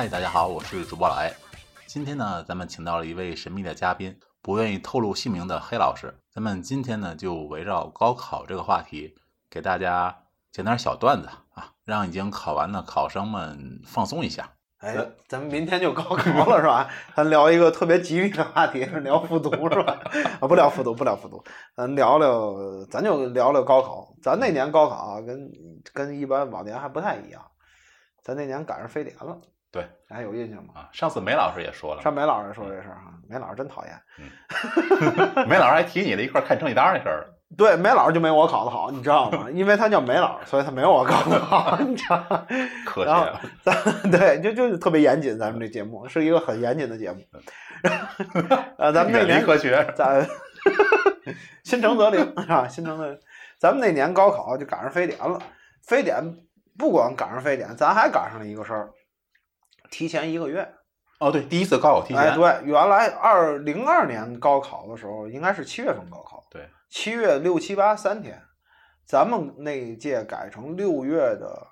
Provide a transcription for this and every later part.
嗨，大家好，我是主播老艾。今天呢，咱们请到了一位神秘的嘉宾，不愿意透露姓名的黑老师。咱们今天呢，就围绕高考这个话题，给大家讲点小段子啊，让已经考完的考生们放松一下。哎，咱们明天就高考了是吧？咱聊一个特别吉利的话题，聊复读是吧？啊，不聊复读，不聊复读，咱聊聊，咱就聊聊高考。咱那年高考啊，跟跟一般往年还不太一样，咱那年赶上非典了。对，还有印象吗？啊，上次梅老师也说了，上梅老师说这事儿哈，梅老师真讨厌。嗯，梅老师还提你了一块看成绩单那事儿。对，梅老师就没我考得好，你知道吗？因为他叫梅老师，所以他没有我考得好，你知道吗？可惜了。咱对，就就是特别严谨，咱们这节目是一个很严谨的节目。呃，咱们那 年科学，咱心诚则灵是吧？心诚则灵。咱们那年高考就赶上非典了，非典不光赶上非典，咱还赶上了一个事儿。提前一个月，哦，对，第一次高考提前。哎，对，原来二零二年高考的时候应该是七月份高考，对，七月六七八三天，咱们那一届改成六月的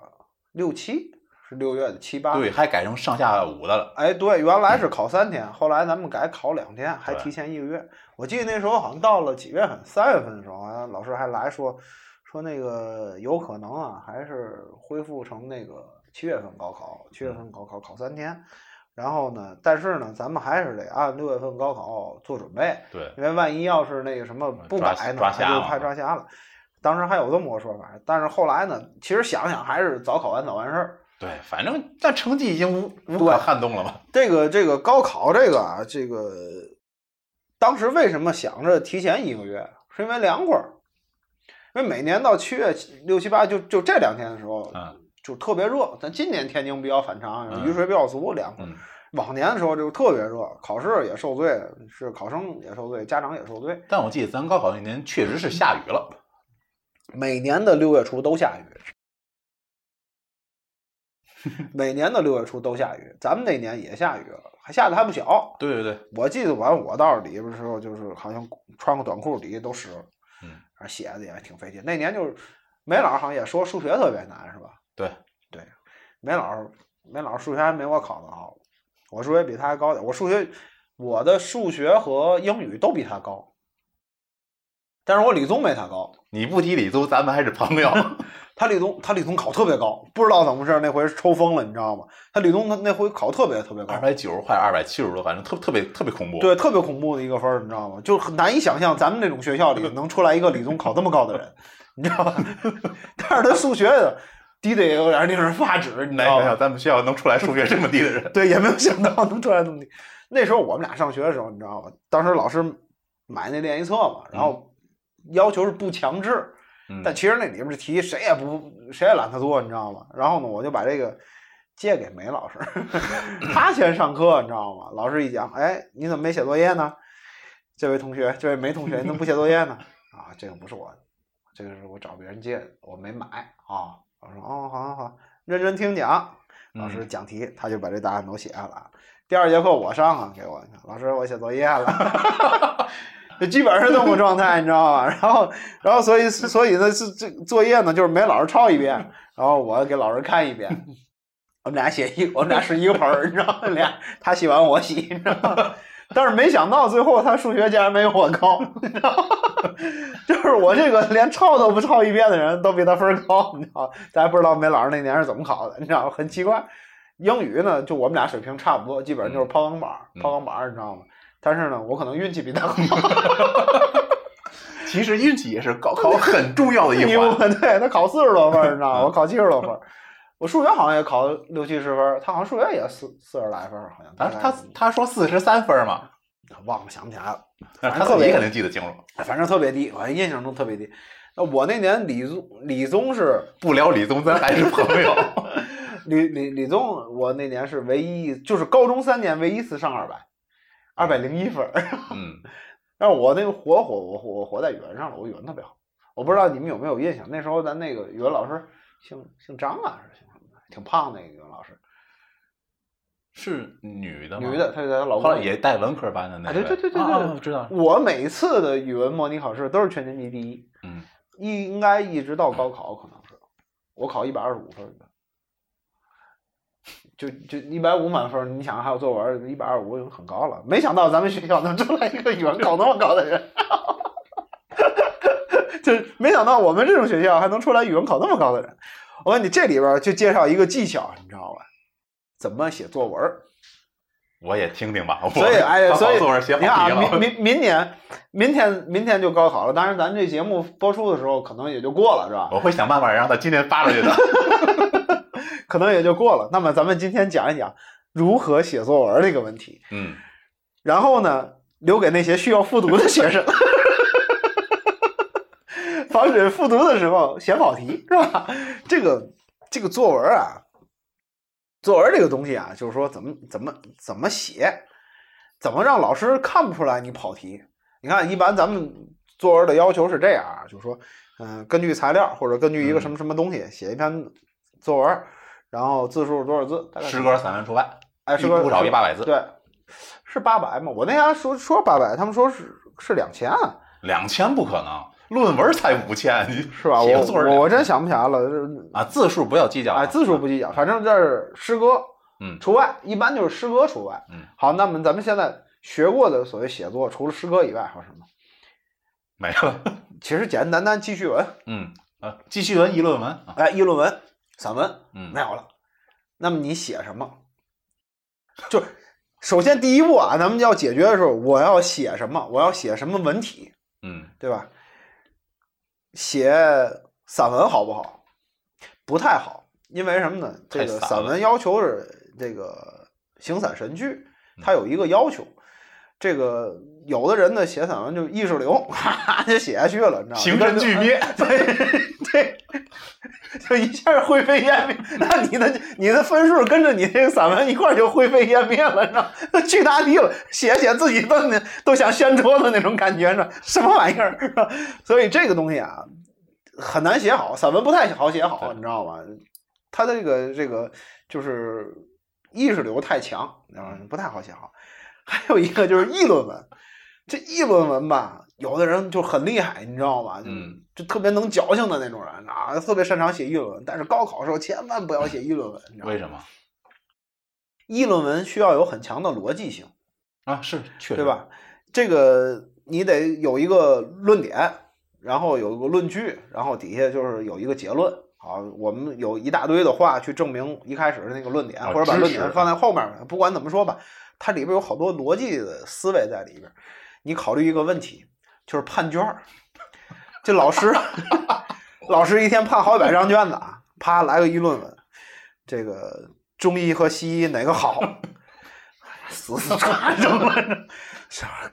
六七，是六月的七八，对，还改成上下午的了。哎，对，原来是考三天，后来咱们改考两天，还提前一个月。我记得那时候好像到了几月份，三月份的时候啊，老师还来说说那个有可能啊，还是恢复成那个。七月份高考，七月份高考考三天，然后呢，但是呢，咱们还是得按六月份高考做准备。对，因为万一要是那个什么不改呢，他就怕抓瞎了。当时还有这么个说法，但是后来呢，其实想想还是早考完早完事儿。对，反正但成绩已经无无可撼动了嘛。这个这个高考这个啊，这个当时为什么想着提前一个月？是因为凉快儿，因为每年到七月六七八就就这两天的时候，嗯。就特别热，咱今年天津比较反常，雨水比较足，凉快。往年的时候就特别热，考试也受罪，是考生也受罪，家长也受罪。但我记得咱高考那年确实是下雨了，每年的六月初都下雨，每年的六月初都下雨，咱们那年也下雨了，还下的还不小。对对对，我记得完我到里边的时候，就是好像穿个短裤底下都湿了，嗯，写的也挺费劲。那年就是梅老师好像也说数学特别难，是吧？对对，梅老师，梅老师数学还没我考的好，我数学比他还高点。我数学，我的数学和英语都比他高，但是我理综没他高。你不提理综，咱们还是朋友。他理综，他理综考特别高，不知道怎么回事，那回抽风了，你知道吗？他理综他那回考特别特别高，二百九十块，二百七十多，反正特特别特别恐怖。对，特别恐怖的一个分，你知道吗？就很难以想象咱们这种学校里能出来一个理综考这么高的人，你知道吗？但是他数学的。低的也有点令人发指，你想想，咱们学校能出来数学这么低的人，对，也没有想到能出来这么低。那时候我们俩上学的时候，你知道吗？当时老师买那练习册嘛，然后要求是不强制，但其实那里面的题谁也不谁也懒得做，你知道吗？然后呢，我就把这个借给梅老师，他先上课，你知道吗？老师一讲，哎，你怎么没写作业呢？这位同学，这位梅同学，你怎么不写作业呢？啊，这个不是我，这个是我找别人借的，我没买啊。认真听讲。老师讲题，他就把这答案都写下来。第二节课我上啊，给我，老师我写作业了，就基本上是这么状态，你知道吧？然后，然后，所以，所以呢，是这作业呢，就是没老师抄一遍，然后我给老师看一遍。我们俩写一，我们俩是一个盆儿，你知道吗？俩他洗完我洗，你知道吗？但是没想到最后他数学竟然没有我高，你知道吗？就是我这个连抄都不抄一遍的人都比他分高，你知道？咱也不知道梅老师那年是怎么考的，你知道吗？很奇怪。英语呢，就我们俩水平差不多，基本上就是抛钢板，抛钢板，你知道吗？但是呢，我可能运气比他好。其实运气也是高考很重要的一环。对他考四十多分，你知道吗？我考七十多分。我数学好像也考六七十分，他好像数学也四四十来分，好像。他他他说四十三分嘛，忘了想不起来了。他自己肯定记得清楚，反正特别低，我印象中特别低。那我那年理综理综是不聊理综，咱还是朋友。理理理综，我那年是唯一，就是高中三年唯一一次上二百，二百零一分。嗯，但是我那个活活我我活在语文上了，我语文特别好。我不知道你们有没有印象，那时候咱那个语文老师姓姓张啊，是姓什么。挺胖那个语文老师，是女的吗？女的，她在老后来也带文科班的那个。对对对对对，知道。我每次的语文模拟考试都是全年级第一。嗯，应应该一直到高考可能是，我考一百二十五分。就就一百五满分，你想还有作文一百二十五很高了。没想到咱们学校能出来一个语文考那么高的人，就没想到我们这种学校还能出来语文考那么高的人。我问你，这里边就介绍一个技巧，你知道吧？怎么写作文？我也听听吧。所以，哎，所以你看啊，明明明年，明天明天就高考了。当然，咱这节目播出的时候可能也就过了，是吧？我会想办法让他今天发出去的。可能也就过了。那么，咱们今天讲一讲如何写作文这个问题。嗯。然后呢，留给那些需要复读的学生，防止复读的时候写跑题，是吧？这个这个作文啊。作文这个东西啊，就是说怎么怎么怎么写，怎么让老师看不出来你跑题？你看，一般咱们作文的要求是这样啊，就是说，嗯，根据材料或者根据一个什么什么东西写一篇作文，然后字数多少字？诗歌、散文除外，哎，诗歌不少于八百字。对，是八百吗？我那家说说八百，他们说是是两千。两千不可能。论文才五千，是吧？我我真想不起来了。啊，字数不要计较。哎，字数不计较，反正这是诗歌，嗯，除外，一般就是诗歌除外。嗯，好，那么咱们现在学过的所谓写作，除了诗歌以外，还有什么？没了。其实简简单单记叙文。嗯啊，记叙文、议论文。哎，议论文、散文，嗯，没有了。那么你写什么？就首先第一步啊，咱们要解决的时候，我要写什么？我要写什么文体？嗯，对吧？写散文好不好？不太好，因为什么呢？这个散文要求是这个形散神聚，它有一个要求。这个有的人呢写散文就意识流，哈 就写下去了，你知道吗？形神俱灭，对对，就一下灰飞烟灭。那你的你的分数跟着你这个散文一块就灰飞烟灭了，你知道？去大地了，写写自己都都想掀桌子那种感觉，呢，什么玩意儿？所以这个东西啊很难写好，散文不太好写好，你知道吗？他的这个这个就是意识流太强，啊，不太好写好。还有一个就是议论文，这议论文吧，有的人就很厉害，你知道吗？嗯，就特别能矫情的那种人啊，特别擅长写议论文。但是高考的时候千万不要写议论文，你知道为什么？议论文需要有很强的逻辑性啊，是，确实，对吧？这个你得有一个论点，然后有一个论据，然后底下就是有一个结论。好，我们有一大堆的话去证明一开始的那个论点，或者把论点放在后面。不管怎么说吧。它里边有好多逻辑的思维在里边，你考虑一个问题，就是判卷儿。这老师，老师一天判好几百张卷子啊，啪来个议论文，这个中医和西医哪个好？死死看着 嘛，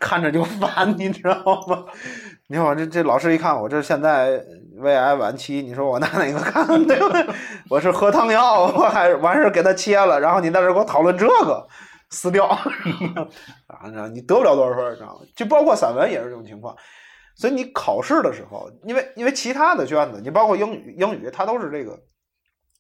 看着就烦，你知道吗？你看我这这老师一看我这现在胃癌晚期，你说我拿哪个看？对吧？我是喝汤药，我还完事给他切了，然后你在这给我讨论这个。撕掉 啊！你得不了多少分，知道吗？就包括散文也是这种情况。所以你考试的时候，因为因为其他的卷子，你包括英语，英语它都是这个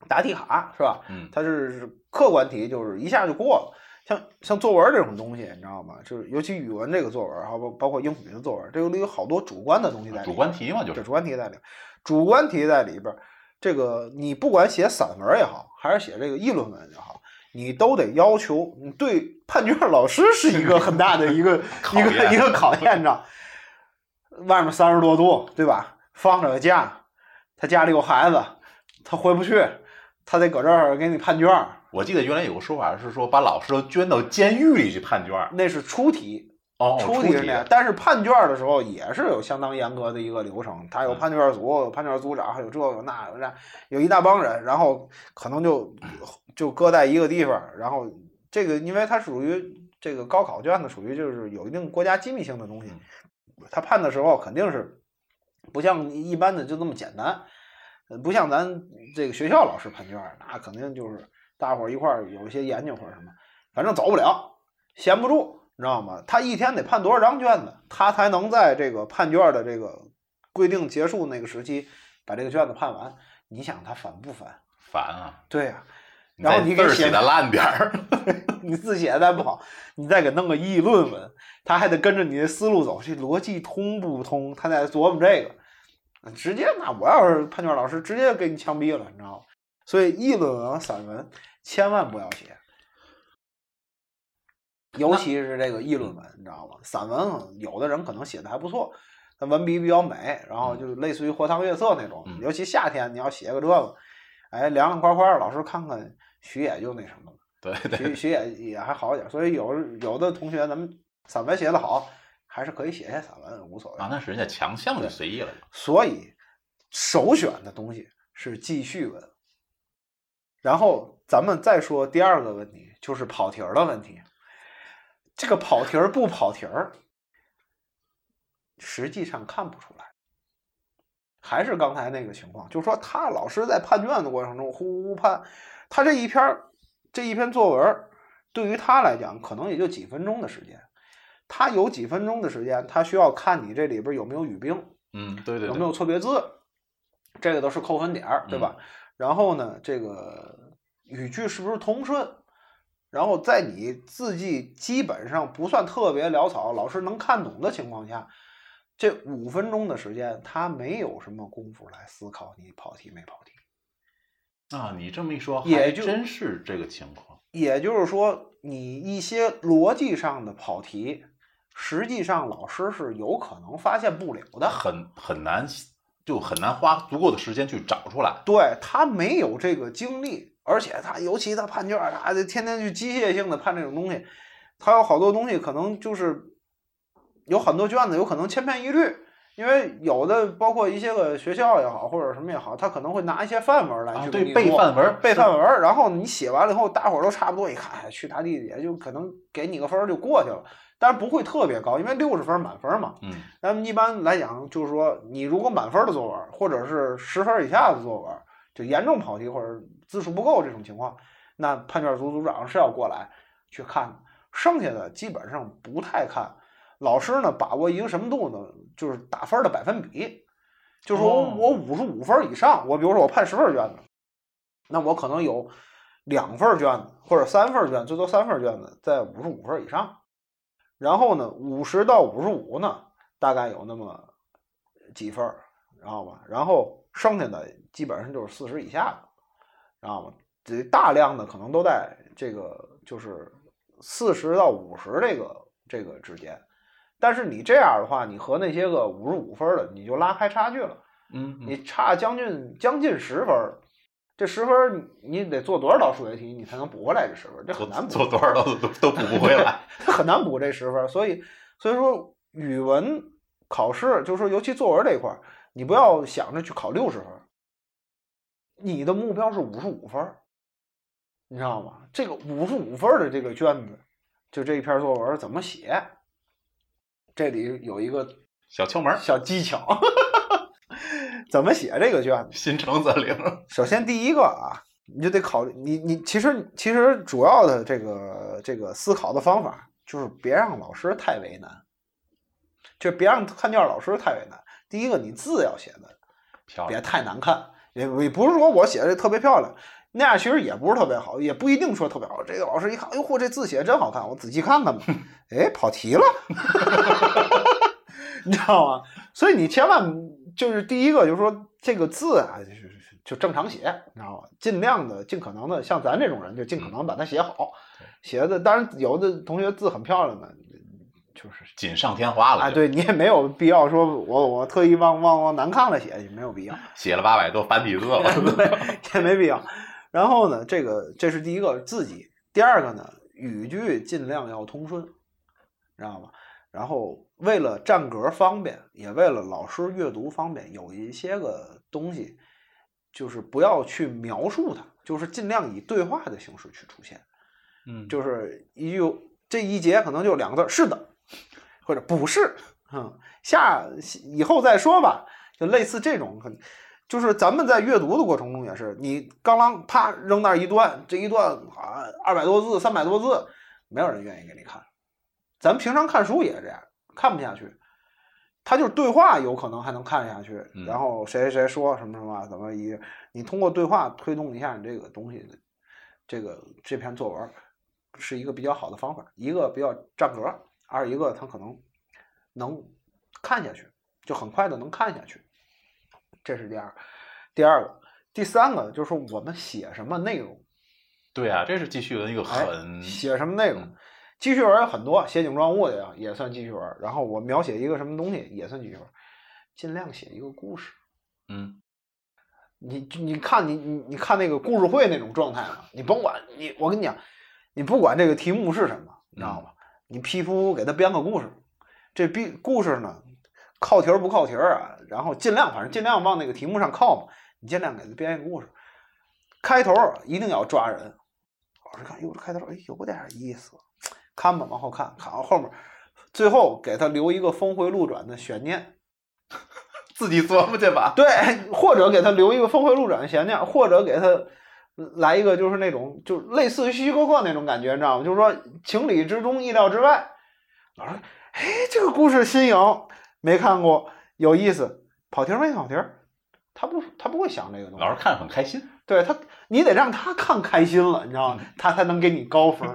答题卡，是吧？嗯，它是客观题，就是一下就过了。像像作文这种东西，你知道吗？就是尤其语文这个作文，还包包括英语的作文，这里有好多主观的东西在里。主观题嘛，就是主观题在里，主观题在里边。这个你不管写散文也好，还是写这个议论文也好。你都得要求，你对判卷老师是一个很大的一个 一个一个考验，着。外面三十多度，对吧？放着个假，他家里有孩子，他回不去，他得搁这儿给你判卷。我记得原来有个说法是说，把老师都捐到监狱里去判卷。那是出题哦，出题是那样。但是判卷的时候也是有相当严格的一个流程，他有判卷组，有判卷组长，还有这有那有那，有一大帮人，然后可能就。就搁在一个地方，然后这个因为它属于这个高考卷子，属于就是有一定国家机密性的东西，他判的时候肯定是不像一般的就那么简单，不像咱这个学校老师判卷，那肯定就是大伙儿一块儿有一些研究或者什么，反正走不了，闲不住，你知道吗？他一天得判多少张卷子，他才能在这个判卷的这个规定结束那个时期把这个卷子判完？你想他烦不烦？烦啊！对呀。然后你给写的烂点儿，你字写的再不好，你再给弄个议论文，他还得跟着你的思路走，这逻辑通不通？他在琢磨这个，直接那我要是判卷老师，直接给你枪毙了，你知道吗？所以议论文、散文千万不要写，尤其是这个议论文，你知道吗？散文有的人可能写的还不错，他文笔比较美，然后就类似于荷塘月色那种。尤其夏天你要写个这个，哎，凉凉快快，老师看看徐野就那什么了。对对，徐徐野也还好一点。所以有有的同学，咱们散文写的好，还是可以写写散文，无所谓。啊，那是人家强项就随意了。所以首选的东西是记叙文。然后咱们再说第二个问题，就是跑题儿的问题。这个跑题儿不跑题儿，实际上看不出来。还是刚才那个情况，就是说他老师在判卷的过程中呼呼判，他这一篇这一篇作文，对于他来讲可能也就几分钟的时间。他有几分钟的时间，他需要看你这里边有没有语病，嗯，对对，有没有错别字，这个都是扣分点儿，对吧？然后呢，这个语句是不是通顺？然后在你字迹基本上不算特别潦草，老师能看懂的情况下，这五分钟的时间，他没有什么功夫来思考你跑题没跑题。啊，你这么一说，也就真是这个情况。也就是说，你一些逻辑上的跑题，实际上老师是有可能发现不了的，很很难。就很难花足够的时间去找出来。对他没有这个精力，而且他尤其他判卷，他得天天去机械性的判这种东西，他有好多东西可能就是有很多卷子有可能千篇一律，因为有的包括一些个学校也好或者什么也好，他可能会拿一些范文来去对背范文，背范文，然后你写完了以后，大伙儿都差不多一看，去他地也就可能给你个分就过去了。但是不会特别高，因为六十分满分嘛。嗯，咱们一般来讲，就是说，你如果满分的作文，或者是十分以下的作文，就严重跑题或者字数不够这种情况，那判卷组组长是要过来去看。剩下的基本上不太看。老师呢，把握一个什么度呢？就是打分的百分比，就是说我五十五分以上，我比如说我判十份卷子，那我可能有两份卷子或者三份卷，最多三份卷子在五十五分以上。然后呢，五十到五十五呢，大概有那么几分儿，知道吧？然后剩下的基本上就是四十以下的，知道吗？这大量的可能都在这个就是四十到五十这个这个之间。但是你这样的话，你和那些个五十五分的，你就拉开差距了。嗯，你差将近将近十分。这十分你得做多少道数学题，你才能补回来这十分？这很难补。做多少道都都补不回来，很难补这十分。所以，所以说语文考试，就是说尤其作文这一块你不要想着去考六十分，你的目标是五十五分，你知道吗？这个五十五分的这个卷子，就这一篇作文怎么写？这里有一个小窍门、小技巧。怎么写这个卷子？心诚则灵。首先第一个啊，你就得考虑你你其实其实主要的这个这个思考的方法就是别让老师太为难，就别让看卷老师太为难。第一个，你字要写的，别太难看，也也不是说我写的特别漂亮，那样其实也不是特别好，也不一定说特别好。这个老师一看，哎呦嚯，这字写的真好看，我仔细看看吧。哎，跑题了，你知道吗？所以你千万。就是第一个，就是说这个字啊，就是就正常写，你知道吗？尽量的、尽可能的，像咱这种人，就尽可能把它写好。写的当然有的同学字很漂亮的，就是锦上添花了。哎，对你也没有必要说我我特意往往往难看了写，也没有必要。写了八百多繁体字了 对，也没必要。然后呢，这个这是第一个自己，第二个呢，语句尽量要通顺，知道吧？然后。为了占格方便，也为了老师阅读方便，有一些个东西，就是不要去描述它，就是尽量以对话的形式去出现。嗯，就是一句这一节可能就两个字，是的，或者不是，嗯，下以后再说吧，就类似这种，就是咱们在阅读的过程中也是，你刚刚啪扔那一段，这一段啊二百多字、三百多字，没有人愿意给你看。咱们平常看书也是这样。看不下去，他就是对话有可能还能看下去，然后谁谁说什么什么怎么一，你通过对话推动一下你这个东西，这个这篇作文是一个比较好的方法，一个比较占格，二一个他可能能看下去，就很快的能看下去，这是第二，第二个，第三个就是我们写什么内容。对啊，这是记叙文一个很写什么内容。记叙文有很多，写景状物的呀也算记叙文。然后我描写一个什么东西也算记叙文，尽量写一个故事。嗯，你你看你你你看那个故事会那种状态嘛，你甭管你，我跟你讲，你不管这个题目是什么，你知道吗？你皮肤给他编个故事，这编故事呢靠题儿不靠题儿啊，然后尽量反正尽量往那个题目上靠嘛，你尽量给他编一个故事，开头一定要抓人。老师看，哟，这开头哎有点意思，看吧，往后看，看到后面，最后给他留一个峰回路转的悬念。自己琢磨去吧。对，或者给他留一个峰回路转的悬念，或者给他来一个就是那种就类似于希区柯克那种感觉，你知道吗？就是说情理之中，意料之外。老师，哎，这个故事新颖，没看过，有意思，跑题没跑题？他不，他不会想这个东西。老师看很开心。对他，你得让他看开心了，你知道吗？他才能给你高分。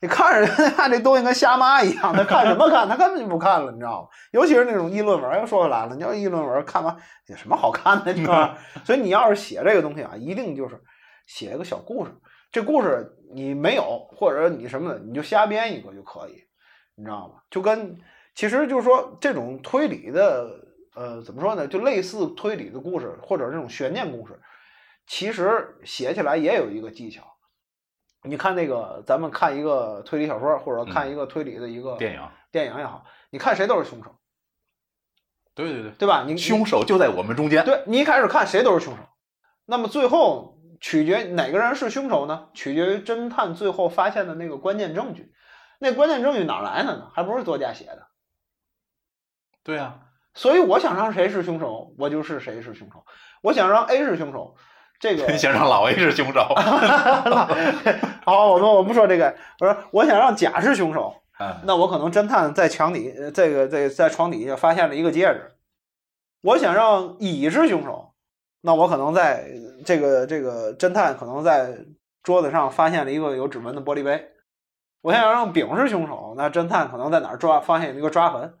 你看着 看这东西跟瞎妈一样，他看什么看？他根本就不看了，你知道吗？尤其是那种议论文，又说回来了，你要议论文看完有什么好看的，你知道吗？所以你要是写这个东西啊，一定就是写一个小故事。这故事你没有，或者你什么的，你就瞎编一个就可以，你知道吗？就跟其实就是说这种推理的，呃，怎么说呢？就类似推理的故事，或者这种悬念故事，其实写起来也有一个技巧。你看那个，咱们看一个推理小说，或者看一个推理的一个电影，电影也好，你看谁都是凶手。对对对，对吧？你凶手就在我们中间。对你一开始看谁都是凶手，那么最后取决哪个人是凶手呢？取决于侦探最后发现的那个关键证据。那关键证据哪来的呢？还不是作家写的。对啊，所以我想让谁是凶手，我就是谁是凶手。我想让 A 是凶手。这个你 想让老 A 是凶手，好，我们我不说这个，我说我想让甲是凶手，那我可能侦探在墙底，这个在在床底下发现了一个戒指，我想让乙是凶手，那我可能在这个这个侦探可能在桌子上发现了一个有指纹的玻璃杯，我想让丙是凶手，那侦探可能在哪儿抓发现一个抓痕，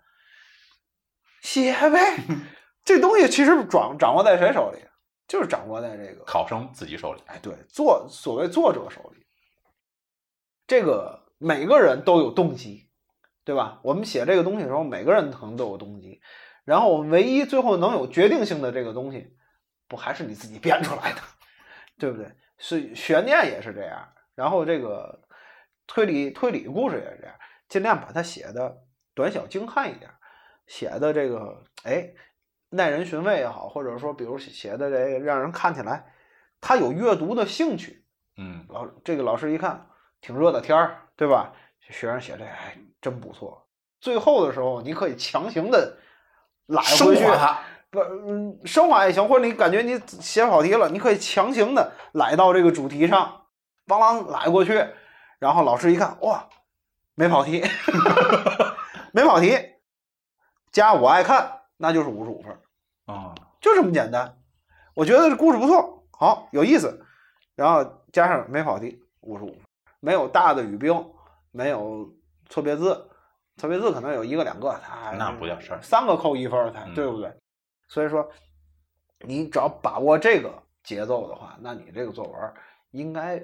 写呗，这东西其实掌掌握在谁手里？就是掌握在这个考生自己手里，哎，对，作所谓作者手里，这个每个人都有动机，对吧？我们写这个东西的时候，每个人可能都有动机，然后唯一最后能有决定性的这个东西，不还是你自己编出来的，对不对？是悬念也是这样，然后这个推理推理故事也是这样，尽量把它写的短小精悍一点，写的这个哎。耐人寻味也好，或者说，比如写的这个让人看起来他有阅读的兴趣，嗯，老这个老师一看挺热的天儿，对吧？学生写这哎真不错。最后的时候，你可以强行的拉回去，不，嗯，升华也行，或者你感觉你写跑题了，你可以强行的来到这个主题上，邦啷来过去，然后老师一看，哇，没跑题，没跑题，加我爱看。那就是五十五分啊，就这么简单。我觉得这故事不错，好有意思，然后加上没跑题，五十五分。没有大的语病，没有错别字，错别字可能有一个两个，他那不叫事儿，三个扣一分才对不对？所以说，你只要把握这个节奏的话，那你这个作文应该。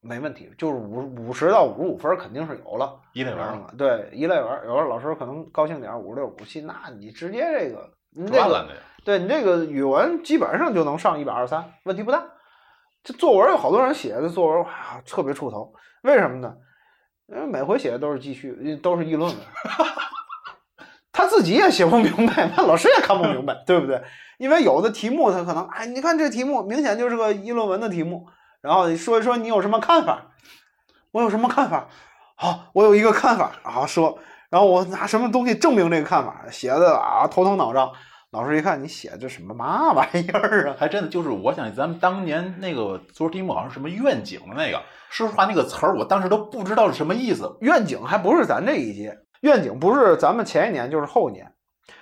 没问题，就是五五十到五十五分肯定是有了。一类文对一类文，有的老师可能高兴点，五十六、五七，那你直接这个赚了对你这个语文基本上就能上一百二三，问题不大。这作文有好多人写的作文哇特别出头，为什么呢？因为每回写的都是记叙，都是议论文，他 自己也写不明白，那老师也看不明白，对不对？因为有的题目他可能哎，你看这题目明显就是个议论文的题目。然后你说一说你有什么看法？我有什么看法？好，我有一个看法啊，说，然后我拿什么东西证明这个看法？写的啊头疼脑胀。老师一看你写这什么嘛玩意儿啊？还真的就是，我想咱们当年那个作文题目好像什么愿景的那个，说实话那个词儿我当时都不知道是什么意思。愿景还不是咱这一届，愿景不是咱们前一年就是后一年。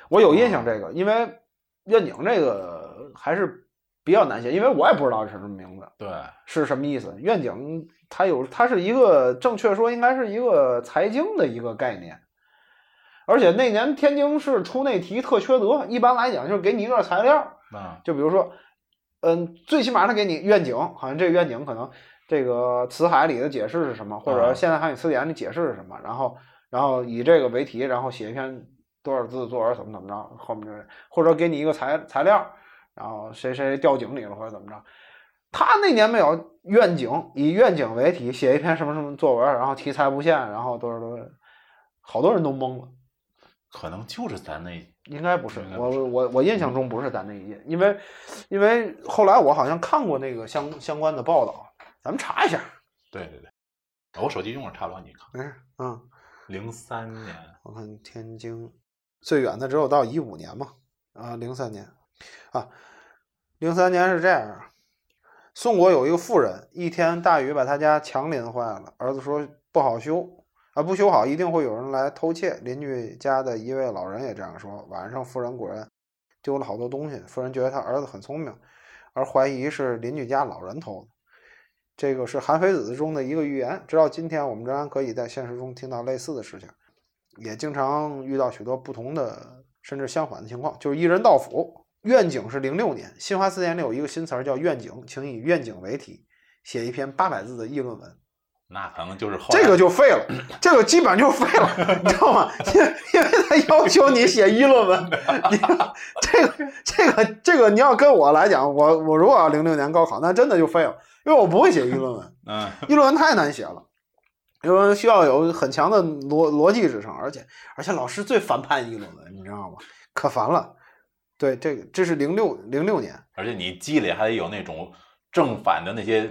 我有印象这个，因为愿景这个还是。比较难写，因为我也不知道是什么名字，对，是什么意思？愿景它有，它是一个正确说应该是一个财经的一个概念，而且那年天津市出那题特缺德，一般来讲就是给你一段材料，啊，就比如说嗯，最起码他给你愿景，好像这个愿景可能这个词海里的解释是什么，或者现代汉语词典里解释是什么，然后然后以这个为题，然后写一篇多少字的作文，怎么怎么着，后面就是或者给你一个材材料，然后谁谁掉井里了或者怎么着。他那年没有愿景，以愿景为题写一篇什么什么作文，然后题材不限，然后多少多少，好多人都懵了。可能就是咱那，应该不是我我我印象中不是咱那一届，因为因为后来我好像看过那个相相关的报道，咱们查一下。对对对，我手机用着差不多，你看。嗯嗯，零三年，我看天津最远的只有到一五年嘛，啊，零三年啊，零三年是这样。宋国有一个妇人，一天大雨把他家墙淋坏了，儿子说不好修啊，不修好一定会有人来偷窃。邻居家的一位老人也这样说。晚上妇人果然丢了好多东西，妇人觉得他儿子很聪明，而怀疑是邻居家老人偷的。这个是《韩非子》中的一个寓言，直到今天我们仍然可以在现实中听到类似的事情，也经常遇到许多不同的甚至相反的情况，就是一人到府。愿景是零六年，新华字典里有一个新词儿叫愿景，请以愿景为题写一篇八百字的议论文。那可能就是这个就废了，这个基本就废了，你知道吗？因因为他要求你写议论文，你这个这个这个你要跟我来讲，我我如果要零六年高考，那真的就废了，因为我不会写议论文，嗯，议论文太难写了，因为需要有很强的逻逻辑支撑，而且而且老师最烦判议论文，你知道吗？可烦了。对，这个这是零六零六年，而且你积累还得有那种正反的那些，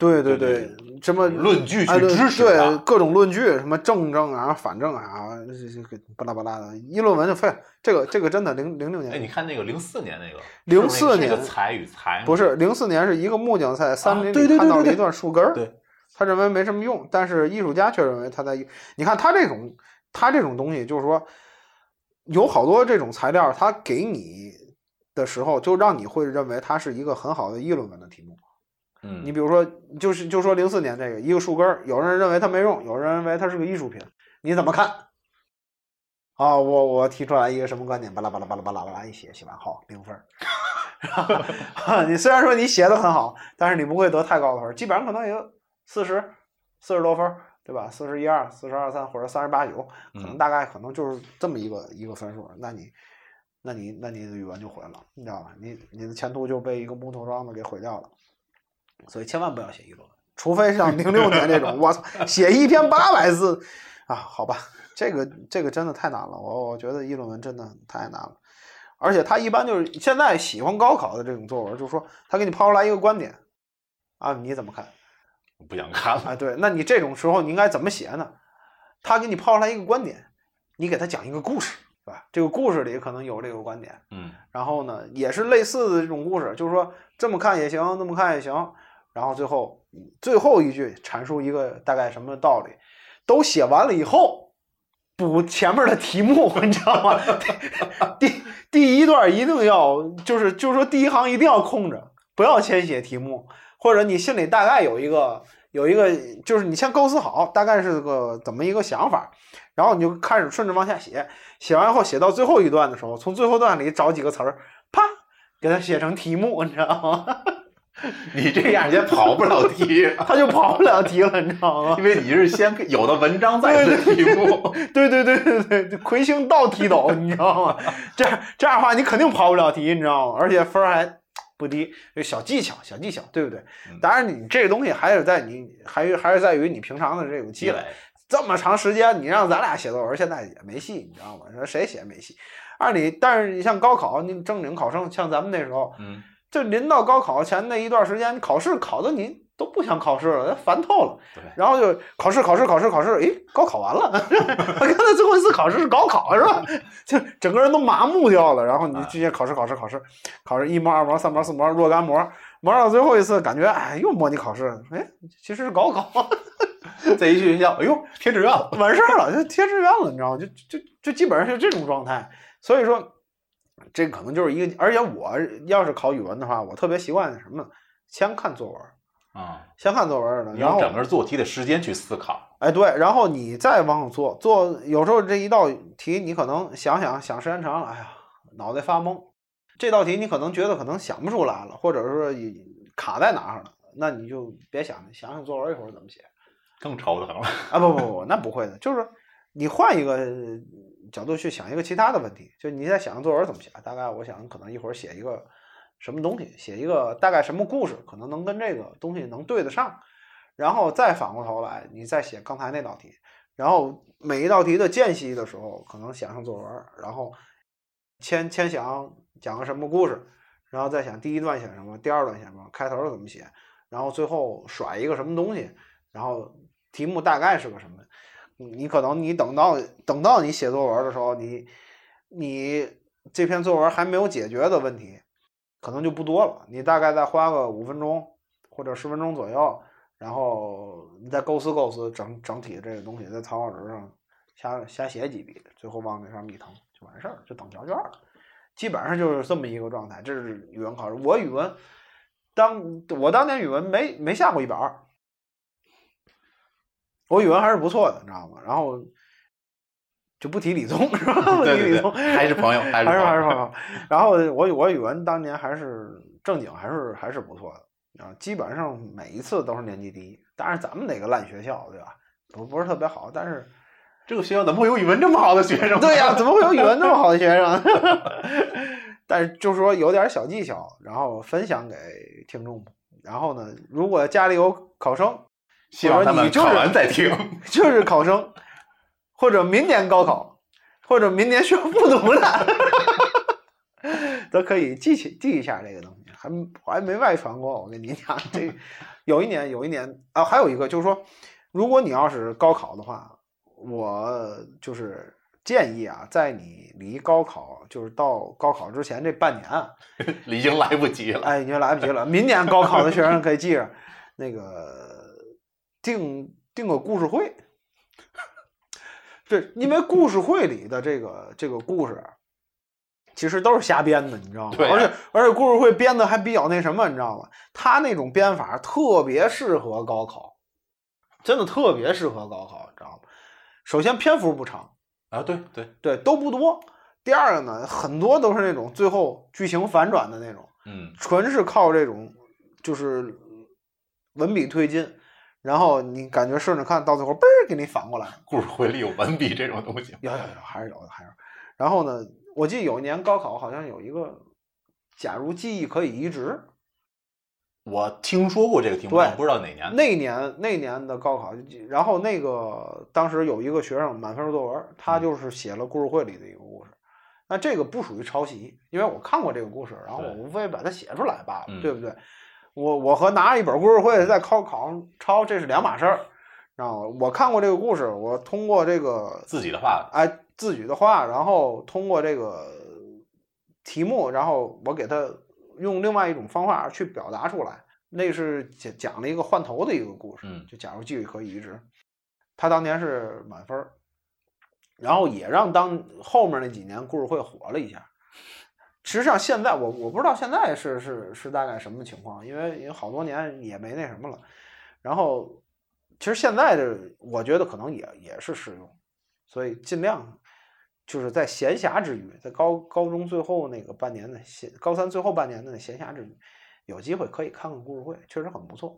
对对对，什么论据去支持对各种论据，什么正正啊、反正啊，这这巴拉巴拉的，议论文就废了。这个这个真的零零六年，哎，你看那个零四年那个，零四年才不是零四年是一个木匠在森林里看到了一段树根儿，对，他认为没什么用，但是艺术家却认为他在，你看他这种他这种东西就是说。有好多这种材料，他给你的时候，就让你会认为它是一个很好的议论文的题目。嗯，你比如说，就是就说零四年这个一个树根，有人认为它没用，有人认为它是个艺术品，你怎么看？啊，我我提出来一个什么观点？巴拉巴拉巴拉巴拉巴拉一写，写完好零分。你虽然说你写的很好，但是你不会得太高的分，基本上可能也就四十四十多分。对吧？四十一二、四十二三或者三十八九，可能大概可能就是这么一个一个分数。那你，那你，那你的语文就毁了，你知道吧？你你的前途就被一个木头桩子给毁掉了。所以千万不要写议论文，除非像零六年那种，我操，写一篇八百字啊？好吧，这个这个真的太难了。我我觉得议论文真的太难了，而且他一般就是现在喜欢高考的这种作文，就是说他给你抛出来一个观点啊，你怎么看？不想看了。哎，对，那你这种时候你应该怎么写呢？他给你抛出来一个观点，你给他讲一个故事，是吧？这个故事里可能有这个观点，嗯，然后呢，也是类似的这种故事，就是说这么看也行，那么看也行，然后最后最后一句阐述一个大概什么道理，都写完了以后补前面的题目，你知道吗？第第一段一定要就是就是说第一行一定要空着，不要先写题目。或者你心里大概有一个有一个，就是你先构思好，大概是个怎么一个想法，然后你就开始顺着往下写，写完以后写到最后一段的时候，从最后段里找几个词儿，啪，给它写成题目，你知道吗？你这样也跑不了题，他就跑不了题了，你知道吗？因为你是先有的文章再的题目，对对对对对，魁星倒提斗，你知道吗？这样这样的话，你肯定跑不了题，你知道吗？而且分儿还。不低，就小技巧，小技巧，对不对？当然，你这个东西还是在你，还还是在于你平常的这种积累。这么长时间，你让咱俩写作文，现在也没戏，你知道吗？说谁写没戏？按理，但是你像高考，你正经考生，像咱们那时候，嗯，就临到高考前那一段时间，考试考的你。都不想考试了，烦透了。然后就考试，考试，考试，考试。诶，高考完了。刚才最后一次考试是高考，是吧？就整个人都麻木掉了。然后你直接考试，考试，考试，考试一模、二模、三模、四模，若干模，模到最后一次，感觉哎，又模拟考试。哎，其实是高考。这一去学校，哎呦，贴志愿了，完事儿了，就贴志愿了，你知道吗？就就就基本上是这种状态。所以说，这可能就是一个。而且我要是考语文的话，我特别习惯什么？先看作文。啊，先看作文的，然后整个做题的时间去思考。哎，对，然后你再往后做，做有时候这一道题你可能想想想时间长了，哎呀，脑袋发懵。这道题你可能觉得可能想不出来了，或者说卡在哪儿了，那你就别想了，想想作文一会儿怎么写，更头疼了啊！不不不，那不会的，就是你换一个角度去想一个其他的问题，就你在想作文怎么写，大概我想可能一会儿写一个什么东西，写一个大概什么故事，可能能跟这个东西能对得上，然后再反过头来你再写刚才那道题，然后每一道题的间隙的时候，可能想上作文，然后先先想。讲个什么故事，然后再想第一段写什么，第二段写什么，开头怎么写，然后最后甩一个什么东西，然后题目大概是个什么？你可能你等到等到你写作文的时候，你你这篇作文还没有解决的问题，可能就不多了。你大概再花个五分钟或者十分钟左右，然后你再构思构思整整体这个东西，在草稿纸上瞎瞎写几笔，最后往那上一腾就完事儿，就等交卷了。基本上就是这么一个状态，这是语文考试。我语文当我当年语文没没下过一百二，我语文还是不错的，你知道吗？然后就不提理综是吧？不提李宗还是朋友，还是还是朋友。然后我我语文当年还是正经，还是还是不错的啊。基本上每一次都是年级第一。当然咱们哪个烂学校对吧？不不是特别好，但是。这个学校怎么会有语文这么好的学生？对呀，怎么会有语文这么好的学生？但是就是说有点小技巧，然后分享给听众。然后呢，如果家里有考生，希望他们考完再听，就是考生，或者明年高考，或者明年需要复读的，都可以记起记一下这个东西。还还没外传过，我跟你讲，这有一年有一年啊，还有一个就是说，如果你要是高考的话。我就是建议啊，在你离高考就是到高考之前这半年啊，已经来不及了。哎，已经来不及了。明年高考的学生可以记着，那个定定个故事会。对因为故事会里的这个这个故事，其实都是瞎编的，你知道吗？而且而且故事会编的还比较那什么，你知道吗？他那种编法特别适合高考，真的特别适合高考，你知道吗？首先篇幅不长啊，对对对，都不多。第二个呢，很多都是那种最后剧情反转的那种，嗯，纯是靠这种就是文笔推进，然后你感觉顺着看到最后嘣儿给你反过来。故事会里有文笔这种东西？有有有，还是有的，还是。然后呢，我记得有一年高考好像有一个，假如记忆可以移植。我听说过这个题目，对，不知道哪年。那年那年的高考，然后那个当时有一个学生满分作文，他就是写了故事会里的一个故事。那这个不属于抄袭，因为我看过这个故事，然后我无非把它写出来罢了，对不对？我我和拿一本故事会在考考上抄，这是两码事儿，知道吗？我看过这个故事，我通过这个自己的话，哎，自己的话，然后通过这个题目，然后我给他。用另外一种方法去表达出来，那是讲讲了一个换头的一个故事。嗯，就假如记忆可以移植，他当年是满分，然后也让当后面那几年故事会火了一下。实际上现在我我不知道现在是是是大概什么情况，因为因为好多年也没那什么了。然后其实现在的我觉得可能也也是适用，所以尽量。就是在闲暇之余，在高高中最后那个半年的闲，高三最后半年的闲暇之余，有机会可以看看故事会，确实很不错。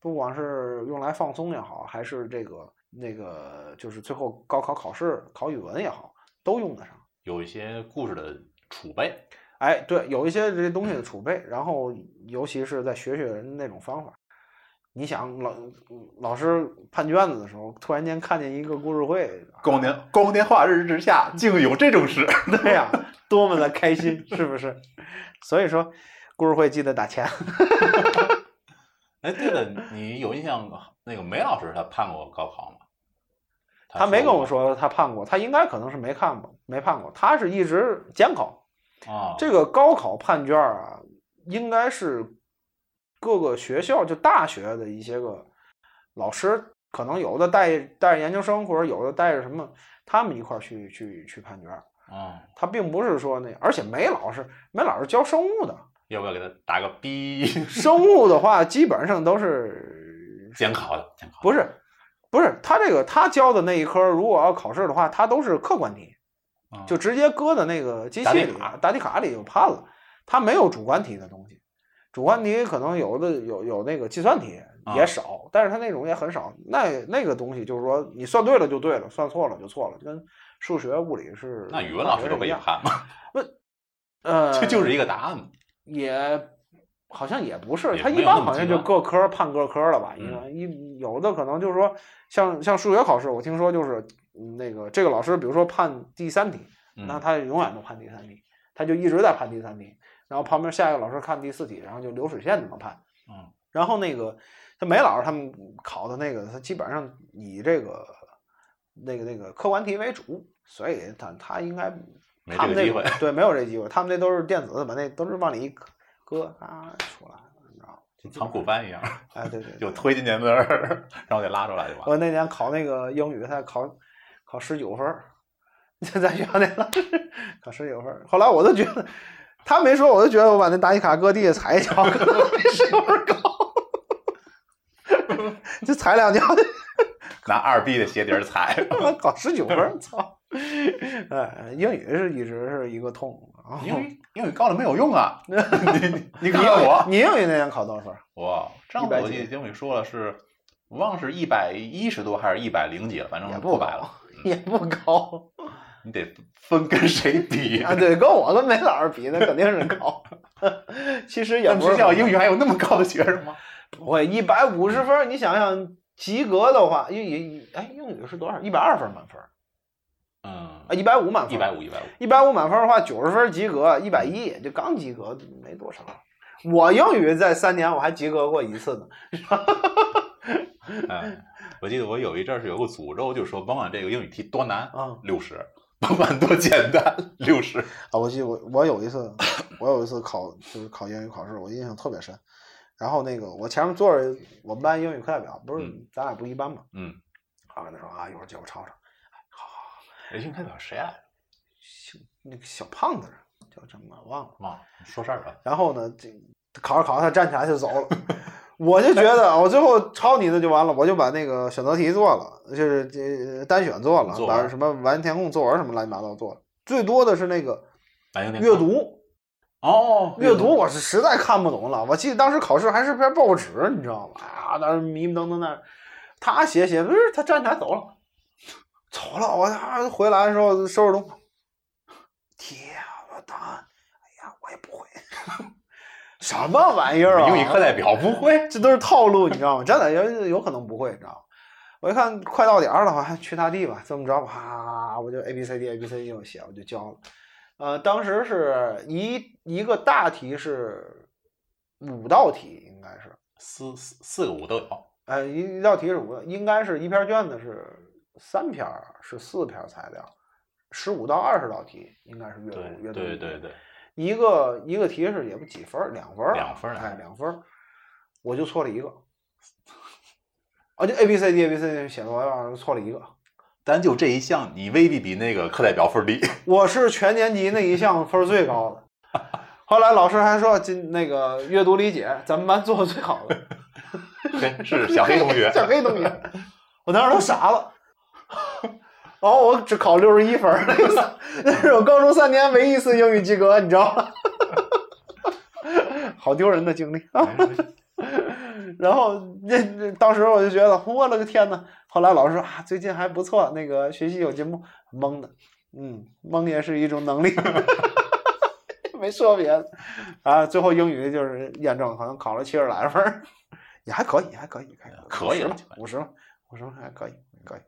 不管是用来放松也好，还是这个那个，就是最后高考考试考语文也好，都用得上。有一些故事的储备，哎，对，有一些这些东西的储备，然后尤其是在学学人那种方法。你想老老师判卷子的时候，突然间看见一个故事会，光天光天化日之下，竟有这种事，对呀，多么的开心，是不是？所以说，故事会记得打钱。哎，对了，你有印象那个梅老师他判过高考吗？他没跟我说他判过，他应该可能是没看过，没判过。他是一直监考啊。这个高考判卷啊，应该是。各个学校就大学的一些个老师，可能有的带带着研究生，或者有的带着什么，他们一块儿去去去判卷啊。他并不是说那，而且梅老师梅老师教生物的，要不要给他打个逼？生物的话，基本上都是监考的，监考不是不是他这个他教的那一科，如果要考试的话，他都是客观题，就直接搁在那个机器里答题卡里就判了。它没有主观题的东西。主观题可能有的有有那个计算题也少，但是它那种也很少。那那个东西就是说，你算对了就对了，算错了就错了，跟数学、物理是。那语文老师都可以判吗？不，呃，这就是一个答案也好像也不是，他一般好像就各科判各科了吧？因为一有的可能就是说，像像数学考试，我听说就是那个这个老师，比如说判第三题，那他永远都判第三题，他就一直在判第三题。然后旁边下一个老师看第四题，然后就流水线怎么判。嗯，然后那个他梅老师他们考的那个，他基本上以这个那个那个客观题为主，所以他他应该他们那对没有这机会，他们那都是电子的嘛，那都是往里一搁啊出来，你知道吗？仓库班一样。哎，对对，就推进去那儿，然后给拉出来就完。我那年考那个英语，他考考十九分，在学校那老师考十九分，后来我都觉得。他没说，我都觉得我把那答题卡搁地下踩一脚，可能比十九分高，就踩两脚，拿二 B 的鞋底踩，考十九分，操！哎，英语是一直是一个痛。英语英语高了没有用啊！你你看我，你英语那年考多少分？我上次我记得英语说了是，我忘是一百一十多还是一百零几了，反正也不白了，也不高。你得分跟谁比啊？对，跟我跟梅老师比，那肯定是高。其实也不是。学校英语还有那么高的学生吗？不会，一百五十分，你想想及格的话，英语哎，英语是多少？一百二分满分。嗯。啊，一百五满分。一百五，一百五。一百五满分的话，九十分及格，一百一就刚及格，没多少。我英语在三年我还及格过一次呢。哎，我记得我有一阵是有个诅咒，就说甭管这个英语题多难啊，六十；甭管多简单，六十。啊，我记得我我有一次，我有一次考就是考英语考试，我印象特别深。然后那个我前面坐着我们班英语课代表，不是咱俩不一班嘛？嗯。啊，跟他说啊，一会儿借我抄抄。好好好。英语课代表谁来着？小那个小胖子叫什么？忘了。忘了。说事儿吧。然后呢，这考着考着，他站起来就走了。我就觉得，我最后抄你的就完了，我就把那个选择题做了，就是这单选做了，把什么完填空作文什么乱七八糟做了。最多的是那个阅读，哦，阅读我是实在看不懂了。我记得当时考试还是篇报纸，你知道吗？啊，当时迷迷瞪瞪那，他写写，不是他站起来走了，走了。我他回来的时候收拾东西，答案，哎呀，我也不会。什么玩意儿啊！英语课代表不会，这都是套路，你知道吗？真的有有可能不会，你知道吗？我一看快到点儿了，我去他地吧，这么着吧，我就 A B C D A B C D 就写，我就交了。呃，当时是一一个大题是五道题，应该是四四四个五都有。呃，一一道题是五，应该是一篇卷子是三篇是四篇材料，十五到二十道题应该是阅读阅读。对对对。一个一个题是也不几分两分两分哎，两分我就错了一个，啊，就 A B C D A B C D 写错了，错了一个，单就这一项，你未必比那个课代表分低。我是全年级那一项分最高的，后来老师还说，今那个阅读理解咱们班做的最好的，是小黑同学，小黑同学，我当时都傻了。然后我只考六十一分那是我高中三年唯一一次英语及格，你知道吗？好丢人的经历啊。然后那那当时我就觉得，我了个天呐！后来老师说啊，最近还不错，那个学习有进步，蒙的，嗯，蒙也是一种能力，没说别的啊。最后英语就是验证，好像考了七十来分，也还可以，还可以，可以，可以了，五十，五十还可以，可以。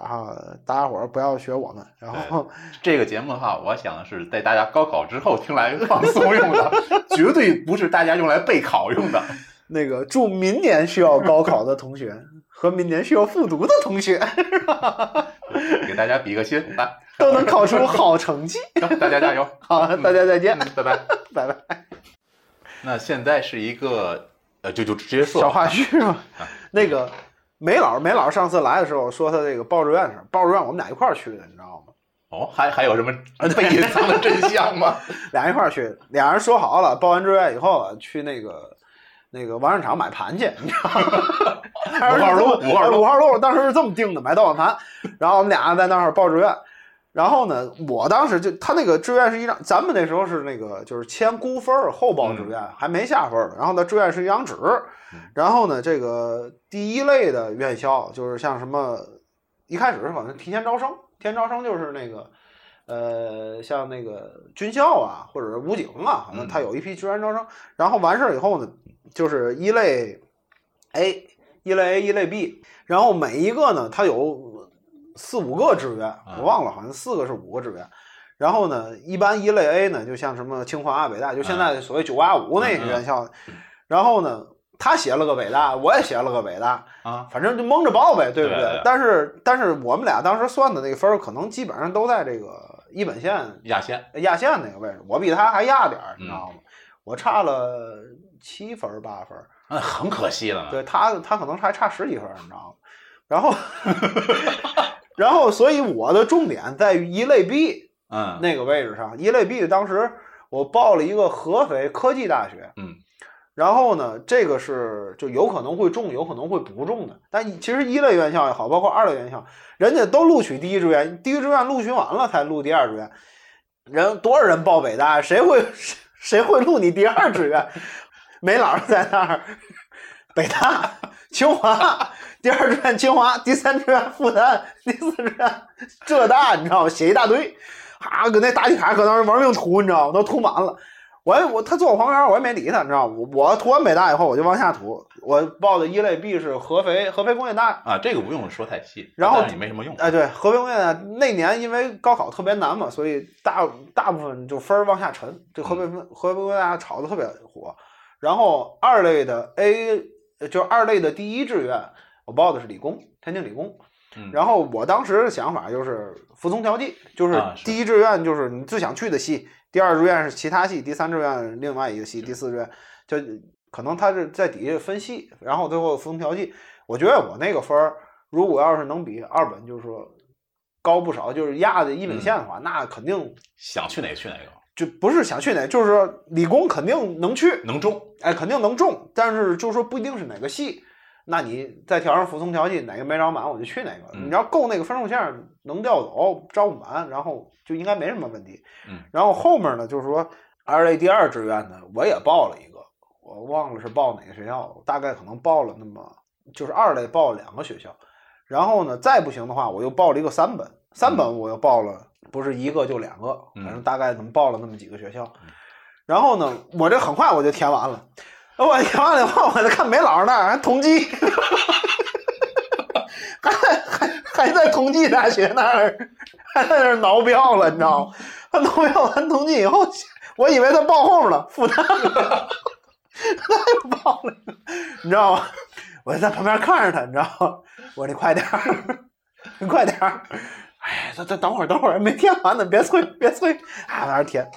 然后大家伙儿不要学我们。然后这个节目的话，我想的是在大家高考之后听来放松用的，绝对不是大家用来备考用的。那个祝明年需要高考的同学和明年需要复读的同学，给大家比个心，来都能考出好成绩。大家加油！好，大家再见，拜拜，拜拜。那现在是一个呃，就就直接说小花絮嘛，那个。梅老梅老上次来的时候说他这个报志愿事报志愿我们俩一块儿去的，你知道吗？哦，还还有什么被隐藏的真相吗？俩人一块儿去，俩人说好了，报完志愿以后去那个那个玩市场买盘去，你知道吗？五号路，五号路，五号路，当时是这么定的，买盗版盘。然后我们俩在那儿报志愿，然后呢，我当时就他那个志愿是一张，咱们那时候是那个就是先估分儿后报志愿，还没下分儿。然后呢，志愿是一张纸。然后呢，这个第一类的院校就是像什么，一开始是好像提前招生，提前招生就是那个。呃，像那个军校啊，或者是武警啊，好像他有一批志愿招生。然后完事儿以后呢，就是一类 A、一类 A、一类 B。然后每一个呢，它有四五个志愿，我忘了，好像四个是五个志愿。然后呢，一般一类 A 呢，就像什么清华、北大，就现在所谓九八五那些院校。然后呢，他写了个北大，我也写了个北大啊，反正就蒙着报呗，对不对？但是但是我们俩当时算的那个分儿，可能基本上都在这个。一本线压线，压线那个位置，我比他还压点儿，你知道吗？我差了七分八分，那很可惜了。对他，他可能还差十几分，你知道吗？然后，然后，所以我的重点在于一类 B，嗯，那个位置上，一类 B 当时我报了一个合肥科技大学，嗯。然后呢，这个是就有可能会中，有可能会不中的。但其实一类院校也好，包括二类院校，人家都录取第一志愿，第一志愿录取完了才录第二志愿。人多少人报北大，谁会 谁会录你第二志愿？没老师在那儿，北大、清华，第二志愿清华，第三志愿复旦，第四志愿浙大，你知道吗？写一大堆，啊，搁那答题卡搁那玩命涂，你知道吗？都涂满了。我我他坐我旁边，我也没理他，你知道吗？我涂完北大以后，我就往下涂。我报的一类 B 是合肥合肥工业大啊，这个不用说太细。然后你没什么用。哎，对，合肥工业大那年因为高考特别难嘛，所以大大部分就分儿往下沉。这合肥合肥工业大炒的特别火。然后二类的 A 就二类的第一志愿，我报的是理工，天津理工。然后我当时的想法就是服从调剂，就是第一志愿就是你最想去的系。第二志愿是其他系，第三志愿另外一个系，第四志愿就可能他是在底下分系，然后最后服从调剂。我觉得我那个分儿，如果要是能比二本就是说高不少，就是压的一本线的话，那肯定想去哪个去哪个，就不是想去哪，就是说理工肯定能去，能中，哎，肯定能中，但是就是说不一定是哪个系。那你再调上服从调剂，哪个没招满我就去哪个。你要够那个分数线能调走，招不满，然后就应该没什么问题。嗯，然后后面呢，就是说二类第二志愿呢，我也报了一个，我忘了是报哪个学校，大概可能报了那么就是二类报了两个学校，然后呢再不行的话，我又报了一个三本，三本我又报了不是一个就两个，反正大概怎么报了那么几个学校，然后呢，我这很快我就填完了。我填完了以后，我在看梅老师那儿还统计，还还还在同济大学那儿，还在那儿挠标了，你知道吗？他挠标完同济以后，我以为他报后面了，复旦了，他又报了，你知道吗？我就在旁边看着他，你知道吗？我说你快点儿，你快点儿，哎，这这等会儿，等会儿没填完呢，别催，别催，还在那儿填，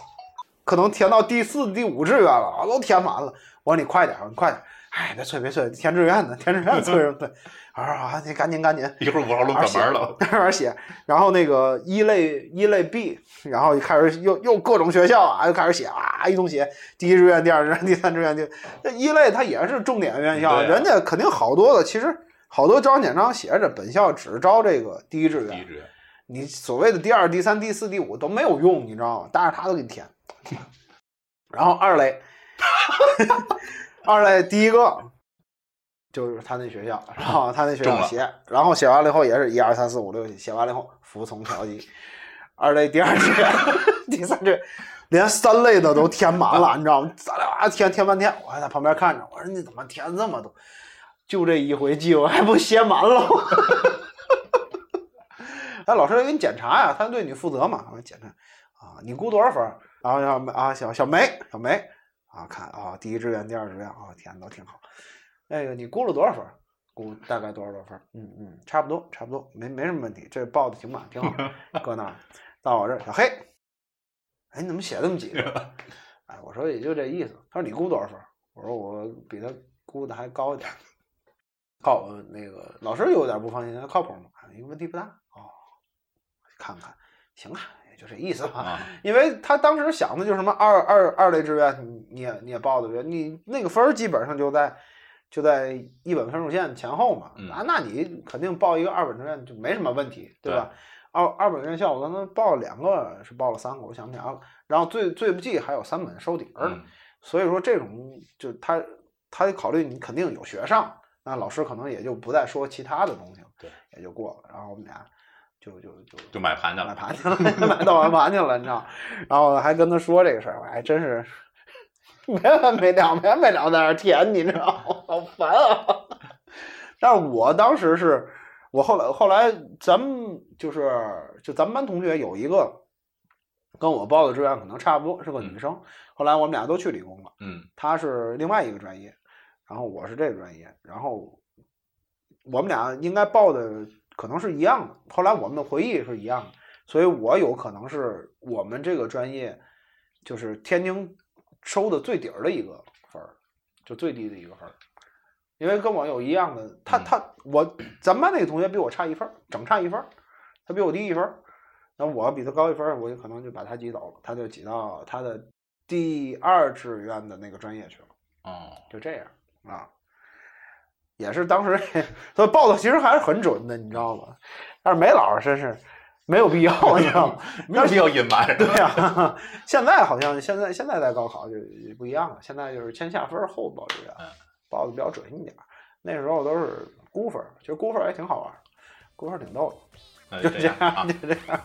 可能填到第四、第五志愿了啊，都填完了。我说你快点，你快点，哎，别催，别催，填志愿呢，填志愿催什么催？我说啊，你赶紧赶紧，一会儿五号路关门了，慢慢写。然后那个一类一类 B，然后就开始又又各种学校啊，又开始写啊，一通写，第一志愿、第二志愿、第三志愿，就那一类它也是重点院校，人家肯定好多的，其实好多招生简章写着本校只招这个第一志愿第一志愿，你所谓的第二、第三、第四、第五都没有用，你知道吗？但是他都给你填。然后二类。二类第一个就是他那学校，然后他那学校写，然后写完了以后也是一二三四五六，写完了以后服从调剂。二类第二志愿，第三志愿，连三类的都填满了，你知道吗？咱俩填填半天，我还在旁边看着，我说你怎么填这么多？就这一回机会还不写满了？老师要给你检查呀，他对你负责嘛，我检查啊，你估多少分？然后要啊小小梅小梅。啊，看啊，第一志愿、第二志愿啊，填的都挺好。那个，你估了多少分？估大概多少多分？嗯嗯，差不多，差不多，没没什么问题。这报的挺满，挺好。搁那儿，到我这儿，小黑，哎，你怎么写这么几个？哎，我说也就这意思。他说你估多少分？我说我比他估的还高一点。靠，那个老师有点不放心，他靠谱吗？因为问题不大。哦，看看，行啊。也就这意思吧，因为他当时想的就是什么二二二类志愿，你也你也报的对，你那个分儿基本上就在就在一本分数线前后嘛，那那你肯定报一个二本志愿就没什么问题，对吧？二二本院校，我可能报了两个，是报了三个，我想不起来了。然后最最不济还有三本收底儿的，所以说这种就他他考虑你肯定有学上，那老师可能也就不再说其他的东西了，对，也就过了。然后我们俩就就就就买盘去了，买盘去了，买盗版盘去了，你知道？然后还跟他说这个事儿，我还真是没完没了，没完没了在那填，你知道吗？好烦啊！但是我当时是。我后来后来，咱们就是就咱们班同学有一个跟我报的志愿可能差不多，是个女生。后来我们俩都去理工了，嗯，她是另外一个专业，然后我是这个专业，然后我们俩应该报的可能是一样的。后来我们的回忆是一样的，所以我有可能是我们这个专业就是天津收的最底儿的一个分儿，就最低的一个分儿。因为跟我有一样的，他他我咱们班那个同学比我差一分，整差一分，他比我低一分，那我比他高一分，我就可能就把他挤走了，他就挤到他的第二志愿的那个专业去了。哦，就这样啊，也是当时所以报的其实还是很准的，你知道吗？但是梅老师真是没有必要，你知道吗？没有必要隐瞒。对呀，现在好像现在现在在高考就不一样了，现在就是先下分后报志愿。报的比较准一点，那时候都是估分，其实估分也挺好玩，估分挺逗的，就这样，就这样。